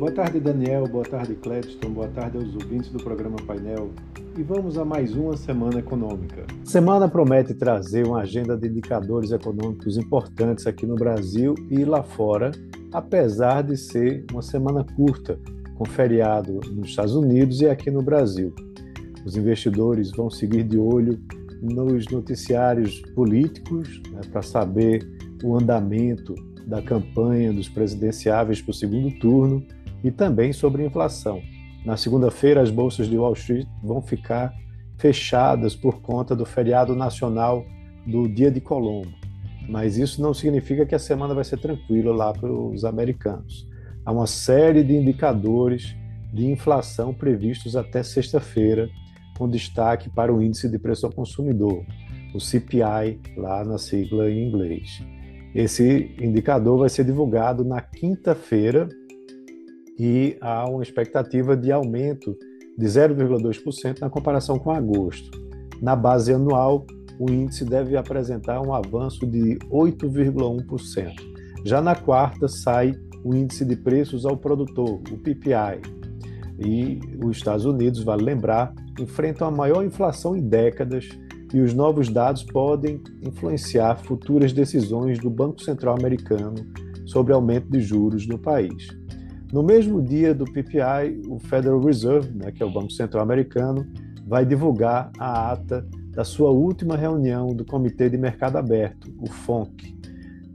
Boa tarde, Daniel. Boa tarde, Cledston. Boa tarde aos ouvintes do programa Painel. E vamos a mais uma semana econômica. Semana promete trazer uma agenda de indicadores econômicos importantes aqui no Brasil e lá fora, apesar de ser uma semana curta, com feriado nos Estados Unidos e aqui no Brasil. Os investidores vão seguir de olho nos noticiários políticos né, para saber o andamento da campanha dos presidenciáveis para o segundo turno e também sobre inflação. Na segunda-feira, as bolsas de Wall Street vão ficar fechadas por conta do feriado nacional do Dia de Colombo. Mas isso não significa que a semana vai ser tranquila lá para os americanos. Há uma série de indicadores de inflação previstos até sexta-feira, com destaque para o índice de preço ao consumidor, o CPI, lá na sigla em inglês. Esse indicador vai ser divulgado na quinta-feira e há uma expectativa de aumento de 0,2% na comparação com agosto. Na base anual, o índice deve apresentar um avanço de 8,1%. Já na quarta, sai o índice de preços ao produtor, o PPI. E os Estados Unidos, vale lembrar, enfrentam a maior inflação em décadas e os novos dados podem influenciar futuras decisões do Banco Central americano sobre aumento de juros no país. No mesmo dia do PPI, o Federal Reserve, né, que é o Banco Central Americano, vai divulgar a ata da sua última reunião do Comitê de Mercado Aberto, o FONC.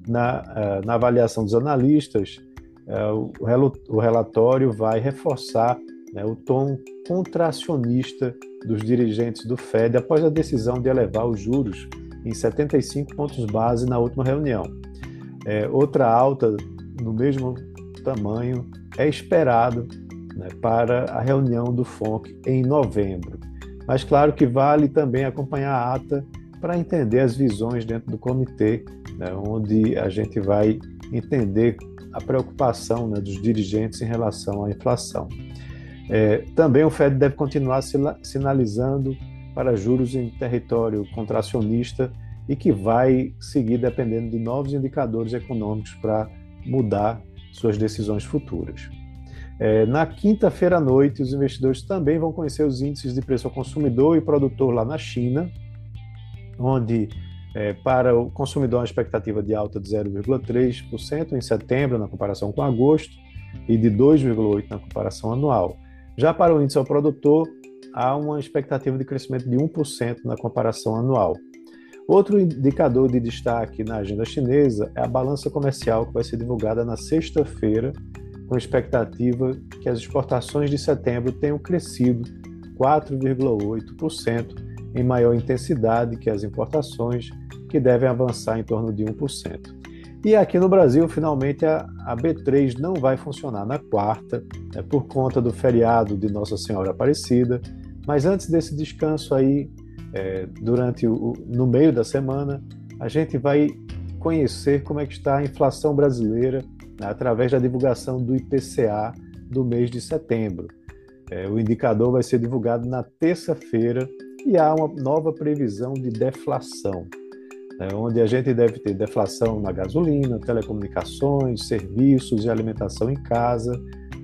Na, uh, na avaliação dos analistas, uh, o, relatório vai reforçar né, o tom contracionista dos dirigentes do Fed após a decisão de elevar os juros em 75 pontos base na última reunião. É, outra alta no mesmo tamanho é esperado né, para a reunião do FONC em novembro. Mas claro que vale também acompanhar a ata para entender as visões dentro do comitê, né, onde a gente vai entender a preocupação né, dos dirigentes em relação à inflação. É, também o Fed deve continuar sinalizando para juros em território contracionista e que vai seguir dependendo de novos indicadores econômicos para mudar suas decisões futuras. É, na quinta-feira à noite, os investidores também vão conhecer os índices de preço ao consumidor e produtor lá na China, onde é, para o consumidor uma expectativa de alta de 0,3% em setembro, na comparação com agosto, e de 2,8% na comparação anual. Já para o índice ao produtor, há uma expectativa de crescimento de 1% na comparação anual. Outro indicador de destaque na agenda chinesa é a balança comercial, que vai ser divulgada na sexta-feira, com expectativa que as exportações de setembro tenham crescido 4,8%, em maior intensidade que as importações, que devem avançar em torno de 1%. E aqui no Brasil, finalmente, a, a B3 não vai funcionar na quarta, né, por conta do feriado de Nossa Senhora Aparecida. Mas antes desse descanso aí, é, durante o, no meio da semana, a gente vai conhecer como é que está a inflação brasileira né, através da divulgação do IPCA do mês de setembro. É, o indicador vai ser divulgado na terça-feira e há uma nova previsão de deflação, né, onde a gente deve ter deflação na gasolina, telecomunicações, serviços e alimentação em casa,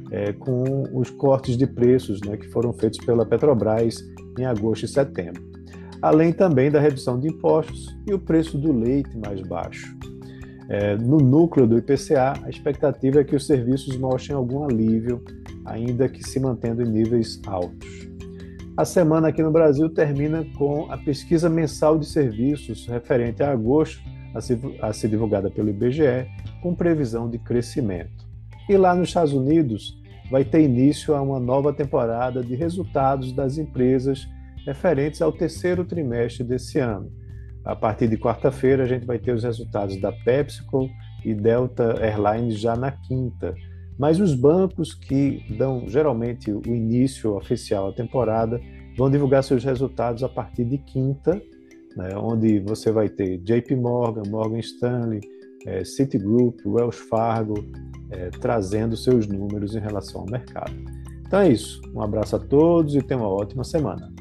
é, com os cortes de preços né, que foram feitos pela Petrobras em agosto e setembro além também da redução de impostos e o preço do leite mais baixo. É, no núcleo do IPCA, a expectativa é que os serviços mostrem algum alívio, ainda que se mantendo em níveis altos. A semana aqui no Brasil termina com a pesquisa mensal de serviços referente a agosto, a ser, a ser divulgada pelo IBGE, com previsão de crescimento. E lá nos Estados Unidos, vai ter início a uma nova temporada de resultados das empresas referentes ao terceiro trimestre desse ano. A partir de quarta-feira, a gente vai ter os resultados da PepsiCo e Delta Airlines já na quinta. Mas os bancos que dão geralmente o início oficial à temporada vão divulgar seus resultados a partir de quinta, né, onde você vai ter JP Morgan, Morgan Stanley, é, Citigroup, Wells Fargo, é, trazendo seus números em relação ao mercado. Então é isso. Um abraço a todos e tenham uma ótima semana.